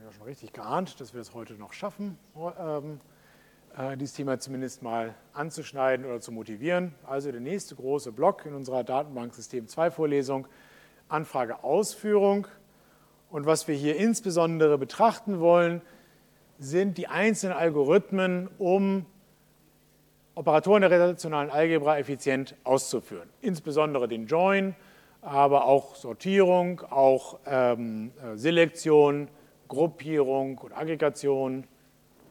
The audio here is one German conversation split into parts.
habe auch schon richtig geahnt, dass wir das heute noch schaffen, ähm, äh, dieses Thema zumindest mal anzuschneiden oder zu motivieren. Also der nächste große Block in unserer Datenbanksystem 2 Vorlesung, Anfrageausführung. Und was wir hier insbesondere betrachten wollen, sind die einzelnen Algorithmen, um Operatoren der relationalen Algebra effizient auszuführen. Insbesondere den Join, aber auch Sortierung, auch ähm, äh, Selektion, Gruppierung und Aggregation.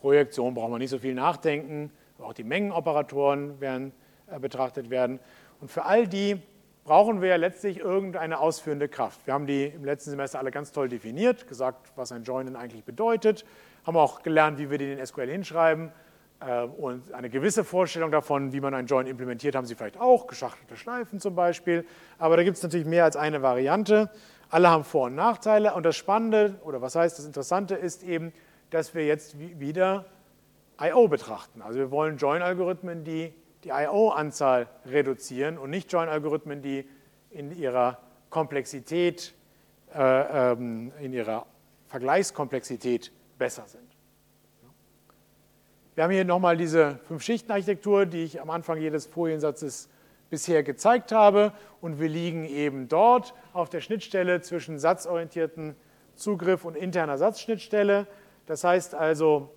Projektion braucht man nicht so viel nachdenken, auch die Mengenoperatoren werden äh, betrachtet werden. Und für all die brauchen wir letztlich irgendeine ausführende Kraft. Wir haben die im letzten Semester alle ganz toll definiert, gesagt, was ein Join denn eigentlich bedeutet, haben auch gelernt, wie wir die in SQL hinschreiben äh, und eine gewisse Vorstellung davon, wie man ein Join implementiert, haben Sie vielleicht auch, geschachtelte Schleifen zum Beispiel. Aber da gibt es natürlich mehr als eine Variante. Alle haben Vor- und Nachteile. Und das Spannende, oder was heißt das Interessante, ist eben, dass wir jetzt wieder I.O. betrachten. Also wir wollen Join-Algorithmen, die die I.O.-Anzahl reduzieren und nicht Join-Algorithmen, die in ihrer Komplexität, äh, ähm, in ihrer Vergleichskomplexität besser sind. Wir haben hier nochmal diese Fünf-Schichten-Architektur, die ich am Anfang jedes Foliensatzes bisher gezeigt habe. Und wir liegen eben dort auf der Schnittstelle zwischen satzorientierten Zugriff und interner Satzschnittstelle. Das heißt also,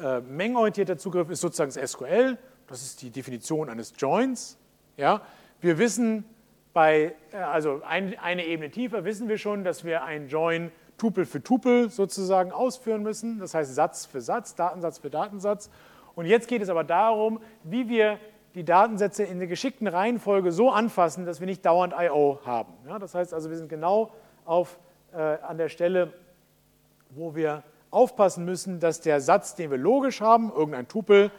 äh, mengenorientierter Zugriff ist sozusagen das SQL. Das ist die Definition eines Joins. Ja? Wir wissen bei, äh, also ein, eine Ebene tiefer, wissen wir schon, dass wir ein Join Tupel für Tupel sozusagen ausführen müssen. Das heißt Satz für Satz, Datensatz für Datensatz. Und jetzt geht es aber darum, wie wir die Datensätze in der geschickten Reihenfolge so anfassen, dass wir nicht dauernd I.O. haben. Ja, das heißt also, wir sind genau auf, äh, an der Stelle, wo wir aufpassen müssen, dass der Satz, den wir logisch haben, irgendein Tupel,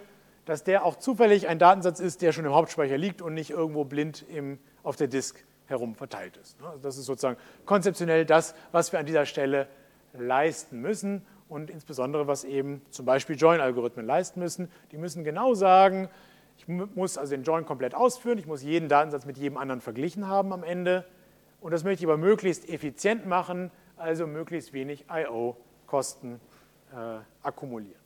dass der auch zufällig ein Datensatz ist, der schon im Hauptspeicher liegt und nicht irgendwo blind im, auf der Disk herum verteilt ist. Also das ist sozusagen konzeptionell das, was wir an dieser Stelle leisten müssen und insbesondere was eben zum Beispiel Join-Algorithmen leisten müssen. Die müssen genau sagen, ich muss also den Join komplett ausführen, ich muss jeden Datensatz mit jedem anderen verglichen haben am Ende und das möchte ich aber möglichst effizient machen, also möglichst wenig I.O.-Kosten äh, akkumulieren.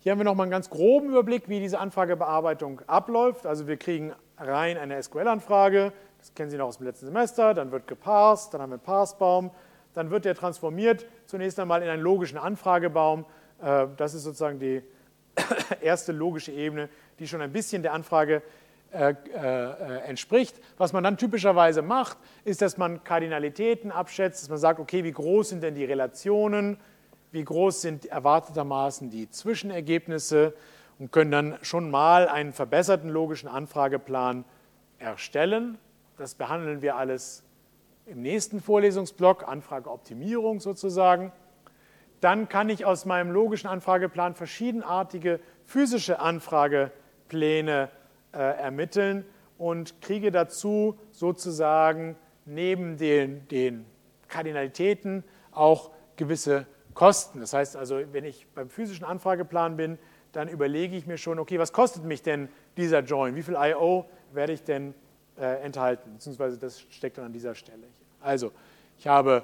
Hier haben wir nochmal einen ganz groben Überblick, wie diese Anfragebearbeitung abläuft. Also wir kriegen rein eine SQL-Anfrage, das kennen Sie noch aus dem letzten Semester, dann wird geparsed, dann haben wir einen Parsbaum, dann wird der transformiert zunächst einmal in einen logischen Anfragebaum. Äh, das ist sozusagen die erste logische Ebene, die schon ein bisschen der Anfrage äh, äh, entspricht. Was man dann typischerweise macht, ist, dass man Kardinalitäten abschätzt, dass man sagt, okay, wie groß sind denn die Relationen wie groß sind erwartetermaßen die Zwischenergebnisse und können dann schon mal einen verbesserten logischen Anfrageplan erstellen. Das behandeln wir alles im nächsten Vorlesungsblock, Anfrageoptimierung sozusagen. Dann kann ich aus meinem logischen Anfrageplan verschiedenartige physische Anfragepläne äh, ermitteln und kriege dazu sozusagen neben den, den Kardinalitäten auch gewisse Kosten. Das heißt also, wenn ich beim physischen Anfrageplan bin, dann überlege ich mir schon, okay, was kostet mich denn dieser Join? Wie viel I.O. werde ich denn äh, enthalten? Beziehungsweise das steckt dann an dieser Stelle. Also, ich habe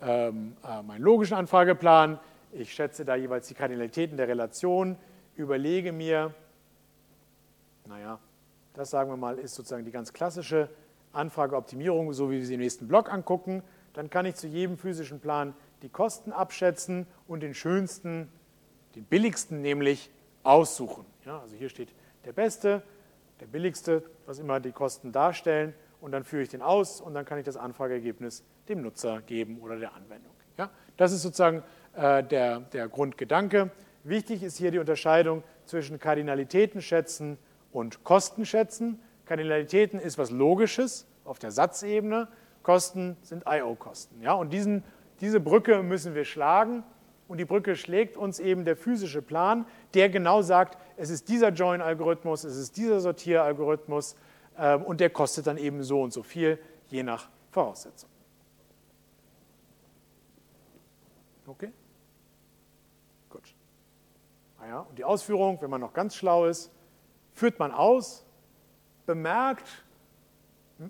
ähm, äh, meinen logischen Anfrageplan, ich schätze da jeweils die Kardinalitäten der Relation, überlege mir, naja, das sagen wir mal, ist sozusagen die ganz klassische Anfrageoptimierung, so wie wir sie im nächsten Block angucken. Dann kann ich zu jedem physischen Plan die Kosten abschätzen und den schönsten, den billigsten nämlich aussuchen. Ja, also hier steht der beste, der billigste, was immer die Kosten darstellen und dann führe ich den aus und dann kann ich das Anfrageergebnis dem Nutzer geben oder der Anwendung. Ja, das ist sozusagen äh, der, der Grundgedanke. Wichtig ist hier die Unterscheidung zwischen Kardinalitäten schätzen und Kosten schätzen. Kardinalitäten ist was Logisches auf der Satzebene, Kosten sind I.O.-Kosten. Ja, und diesen diese Brücke müssen wir schlagen und die Brücke schlägt uns eben der physische Plan, der genau sagt, es ist dieser Join-Algorithmus, es ist dieser Sortieralgorithmus äh, und der kostet dann eben so und so viel, je nach Voraussetzung. Okay? Gut. Naja, und die Ausführung, wenn man noch ganz schlau ist, führt man aus, bemerkt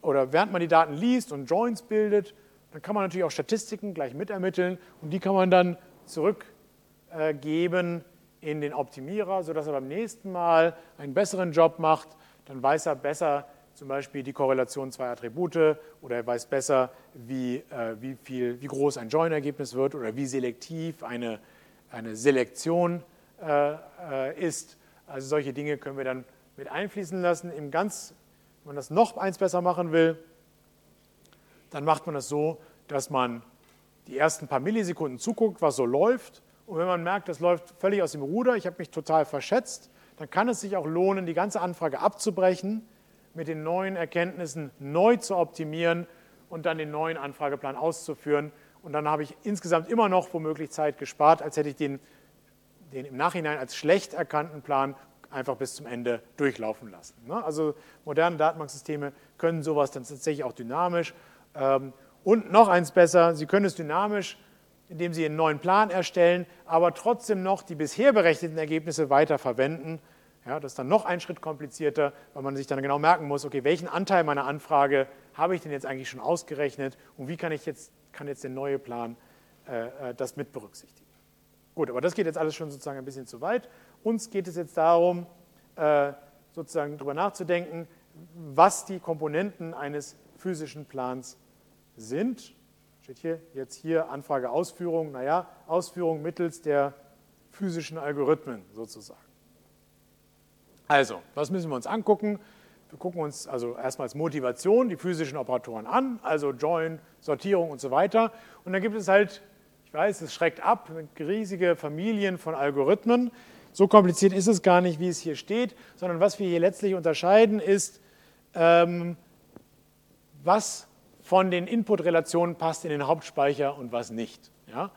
oder während man die Daten liest und Joins bildet, dann kann man natürlich auch Statistiken gleich mitermitteln und die kann man dann zurückgeben in den Optimierer, sodass er beim nächsten Mal einen besseren Job macht. Dann weiß er besser zum Beispiel die Korrelation zweier Attribute oder er weiß besser, wie, äh, wie, viel, wie groß ein Join-Ergebnis wird oder wie selektiv eine, eine Selektion äh, äh, ist. Also solche Dinge können wir dann mit einfließen lassen. Im ganz, wenn man das noch eins besser machen will, dann macht man das so, dass man die ersten paar Millisekunden zuguckt, was so läuft. Und wenn man merkt, das läuft völlig aus dem Ruder, ich habe mich total verschätzt, dann kann es sich auch lohnen, die ganze Anfrage abzubrechen, mit den neuen Erkenntnissen neu zu optimieren und dann den neuen Anfrageplan auszuführen. Und dann habe ich insgesamt immer noch womöglich Zeit gespart, als hätte ich den, den im Nachhinein als schlecht erkannten Plan einfach bis zum Ende durchlaufen lassen. Ne? Also moderne Datenbanksysteme können sowas dann tatsächlich auch dynamisch. Ähm, und noch eins besser, sie können es dynamisch, indem sie einen neuen Plan erstellen, aber trotzdem noch die bisher berechneten Ergebnisse weiter verwenden. Ja, das ist dann noch ein Schritt komplizierter, weil man sich dann genau merken muss, okay, welchen Anteil meiner Anfrage habe ich denn jetzt eigentlich schon ausgerechnet und wie kann ich jetzt, kann jetzt der neue Plan äh, äh das mit berücksichtigen. Gut, aber das geht jetzt alles schon sozusagen ein bisschen zu weit. Uns geht es jetzt darum, äh, sozusagen darüber nachzudenken, was die Komponenten eines physischen Plans sind. Steht hier jetzt hier Anfrage Ausführung, naja, Ausführung mittels der physischen Algorithmen sozusagen. Also, was müssen wir uns angucken? Wir gucken uns also erstmals Motivation, die physischen Operatoren an, also Join, Sortierung und so weiter. Und dann gibt es halt weiß, es schreckt ab, riesige Familien von Algorithmen. So kompliziert ist es gar nicht, wie es hier steht, sondern was wir hier letztlich unterscheiden, ist, ähm, was von den Input-Relationen passt in den Hauptspeicher und was nicht. Ja?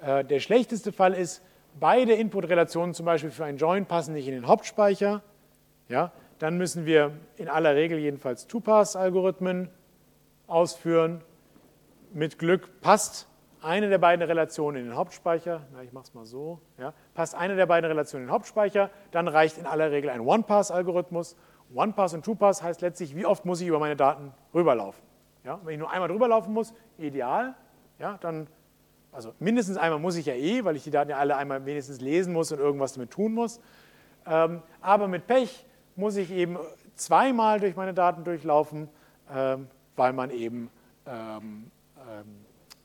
Äh, der schlechteste Fall ist, beide Input-Relationen zum Beispiel für ein Join passen nicht in den Hauptspeicher. Ja? Dann müssen wir in aller Regel jedenfalls Two-Pass-Algorithmen ausführen. Mit Glück passt eine der beiden Relationen in den Hauptspeicher, na, ich mache es mal so, ja, passt eine der beiden Relationen in den Hauptspeicher, dann reicht in aller Regel ein One-Pass-Algorithmus. One-Pass und Two-Pass heißt letztlich, wie oft muss ich über meine Daten rüberlaufen. Ja, wenn ich nur einmal drüber laufen muss, ideal, ja, dann, also mindestens einmal muss ich ja eh, weil ich die Daten ja alle einmal wenigstens lesen muss und irgendwas damit tun muss. Ähm, aber mit Pech muss ich eben zweimal durch meine Daten durchlaufen, ähm, weil man eben ähm,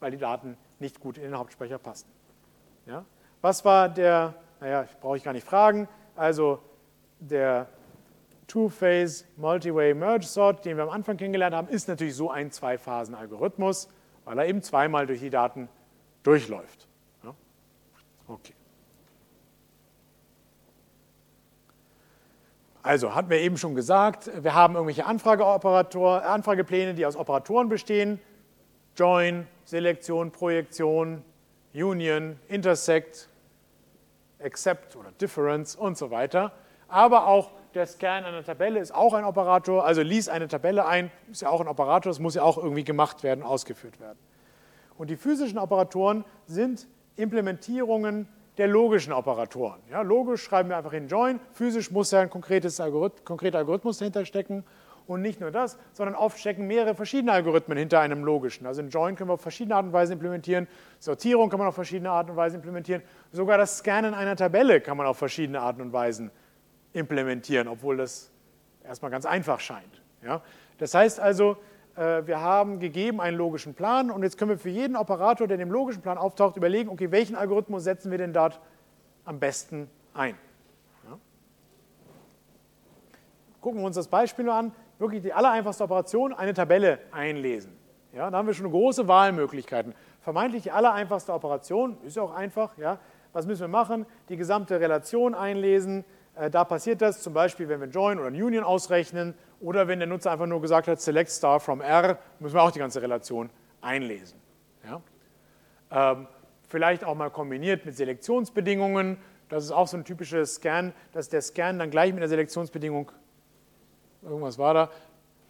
weil die Daten nicht gut in den Hauptspeicher passen. Ja? Was war der, naja, brauche ich gar nicht fragen, also der Two-Phase Multi-Way Merge Sort, den wir am Anfang kennengelernt haben, ist natürlich so ein Zwei-Phasen-Algorithmus, weil er eben zweimal durch die Daten durchläuft. Ja? Okay. Also hatten wir eben schon gesagt, wir haben irgendwelche Anfragepläne, die aus Operatoren bestehen. Join, Selektion, Projektion, Union, Intersect, Accept oder Difference und so weiter. Aber auch der Scan einer Tabelle ist auch ein Operator, also lies eine Tabelle ein, ist ja auch ein Operator, das muss ja auch irgendwie gemacht werden, ausgeführt werden. Und die physischen Operatoren sind Implementierungen der logischen Operatoren. Ja, logisch schreiben wir einfach in Join, physisch muss ja ein Algorith konkreter Algorithmus dahinter stecken und nicht nur das, sondern oft stecken mehrere verschiedene Algorithmen hinter einem logischen. Also ein Join können wir auf verschiedene Art und Weise implementieren, Sortierung kann man auf verschiedene Art und Weise implementieren, sogar das Scannen einer Tabelle kann man auf verschiedene Arten und Weisen implementieren, obwohl das erstmal ganz einfach scheint. Ja? Das heißt also, wir haben gegeben einen logischen Plan und jetzt können wir für jeden Operator, der in dem logischen Plan auftaucht, überlegen, okay, welchen Algorithmus setzen wir denn dort am besten ein. Ja? Gucken wir uns das Beispiel nur an wirklich die allereinfachste Operation, eine Tabelle einlesen. Ja, da haben wir schon große Wahlmöglichkeiten. Vermeintlich die allereinfachste Operation, ist ja auch einfach. Ja. Was müssen wir machen? Die gesamte Relation einlesen. Äh, da passiert das zum Beispiel, wenn wir Join oder ein Union ausrechnen oder wenn der Nutzer einfach nur gesagt hat, select star from R, müssen wir auch die ganze Relation einlesen. Ja. Ähm, vielleicht auch mal kombiniert mit Selektionsbedingungen. Das ist auch so ein typisches Scan, dass der Scan dann gleich mit der Selektionsbedingung irgendwas war da,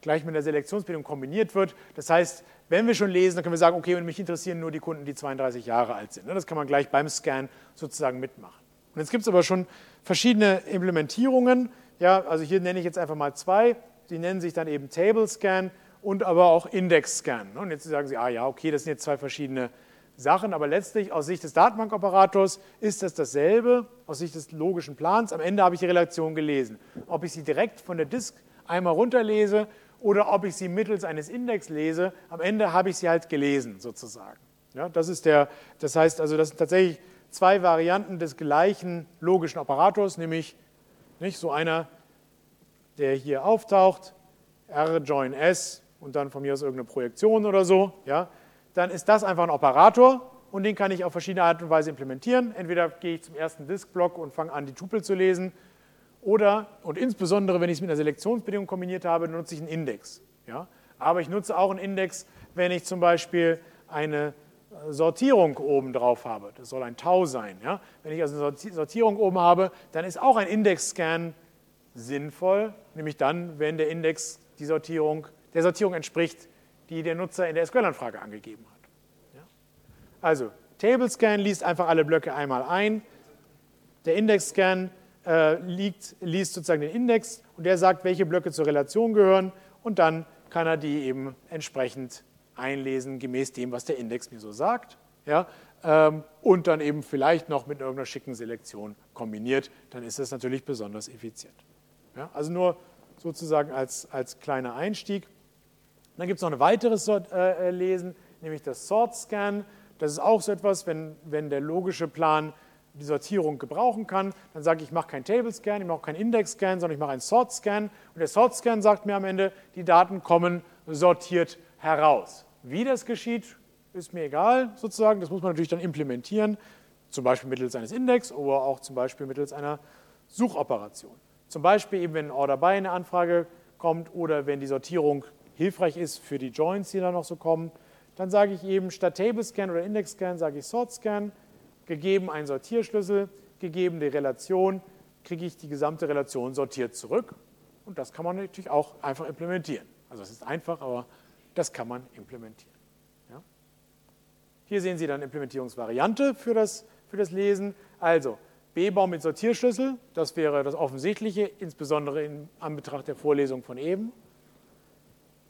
gleich mit der Selektionsbildung kombiniert wird. Das heißt, wenn wir schon lesen, dann können wir sagen, okay, und mich interessieren nur die Kunden, die 32 Jahre alt sind. Das kann man gleich beim Scan sozusagen mitmachen. Und jetzt gibt es aber schon verschiedene Implementierungen. Ja, also hier nenne ich jetzt einfach mal zwei. Die nennen sich dann eben Table Scan und aber auch Index-Scan. Und jetzt sagen Sie, ah ja, okay, das sind jetzt zwei verschiedene Sachen, aber letztlich aus Sicht des Datenbankoperators ist das dasselbe, aus Sicht des logischen Plans. Am Ende habe ich die Relation gelesen. Ob ich sie direkt von der Disk einmal runterlese oder ob ich sie mittels eines Index lese, am Ende habe ich sie halt gelesen sozusagen. Ja, das, ist der, das heißt also, das sind tatsächlich zwei Varianten des gleichen logischen Operators, nämlich nicht, so einer, der hier auftaucht, R join S und dann von mir aus irgendeine Projektion oder so, ja, dann ist das einfach ein Operator und den kann ich auf verschiedene Art und Weise implementieren. Entweder gehe ich zum ersten Disk-Block und fange an, die Tupel zu lesen, oder, und insbesondere, wenn ich es mit einer Selektionsbedingung kombiniert habe, nutze ich einen Index. Ja? Aber ich nutze auch einen Index, wenn ich zum Beispiel eine Sortierung oben drauf habe. Das soll ein Tau sein. Ja? Wenn ich also eine Sortierung oben habe, dann ist auch ein Index-Scan sinnvoll, nämlich dann, wenn der Index die Sortierung, der Sortierung entspricht, die der Nutzer in der SQL-Anfrage angegeben hat. Ja? Also, Table-Scan liest einfach alle Blöcke einmal ein. Der Index-Scan äh, liest sozusagen den Index und der sagt, welche Blöcke zur Relation gehören und dann kann er die eben entsprechend einlesen, gemäß dem, was der Index mir so sagt. Ja, ähm, und dann eben vielleicht noch mit irgendeiner schicken Selektion kombiniert, dann ist das natürlich besonders effizient. Ja, also nur sozusagen als, als kleiner Einstieg. Dann gibt es noch ein weiteres äh, äh, Lesen, nämlich das Sort Scan. Das ist auch so etwas, wenn, wenn der logische Plan die Sortierung gebrauchen kann, dann sage ich, ich mache keinen Table Scan, ich mache keinen Index Scan, sondern ich mache einen Sort Scan. Und der Sort Scan sagt mir am Ende, die Daten kommen sortiert heraus. Wie das geschieht, ist mir egal sozusagen. Das muss man natürlich dann implementieren, zum Beispiel mittels eines Index oder auch zum Beispiel mittels einer Suchoperation. Zum Beispiel eben, wenn ein Order by eine Anfrage kommt oder wenn die Sortierung hilfreich ist für die Joins, die da noch so kommen, dann sage ich eben statt Table Scan oder Index Scan sage ich Sort Scan, gegeben ein Sortierschlüssel, gegeben die Relation, kriege ich die gesamte Relation sortiert zurück. Und das kann man natürlich auch einfach implementieren. Also es ist einfach, aber das kann man implementieren. Ja? Hier sehen Sie dann Implementierungsvariante für das, für das Lesen. Also B-Baum mit Sortierschlüssel, das wäre das Offensichtliche, insbesondere in Anbetracht der Vorlesung von eben.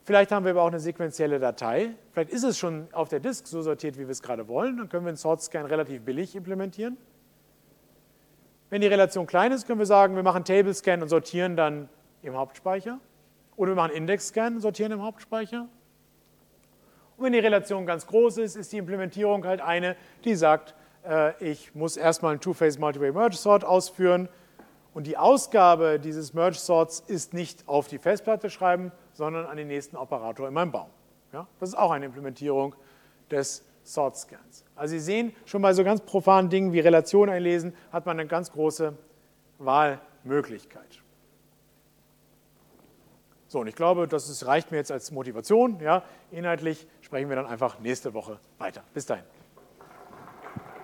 Vielleicht haben wir aber auch eine sequenzielle Datei. Vielleicht ist es schon auf der Disk so sortiert, wie wir es gerade wollen. Dann können wir einen Sort-Scan relativ billig implementieren. Wenn die Relation klein ist, können wir sagen, wir machen Table-Scan und sortieren dann im Hauptspeicher. Oder wir machen Index-Scan und sortieren im Hauptspeicher. Und wenn die Relation ganz groß ist, ist die Implementierung halt eine, die sagt, äh, ich muss erstmal einen Two-Phase Multiway Merge Sort ausführen und die Ausgabe dieses Merge Sorts ist nicht auf die Festplatte schreiben, sondern an den nächsten Operator in meinem Baum. Ja? Das ist auch eine Implementierung des Sort Scans. Also Sie sehen, schon bei so ganz profanen Dingen wie Relation einlesen, hat man eine ganz große Wahlmöglichkeit. So, und ich glaube, das reicht mir jetzt als Motivation. Ja. Inhaltlich sprechen wir dann einfach nächste Woche weiter. Bis dahin.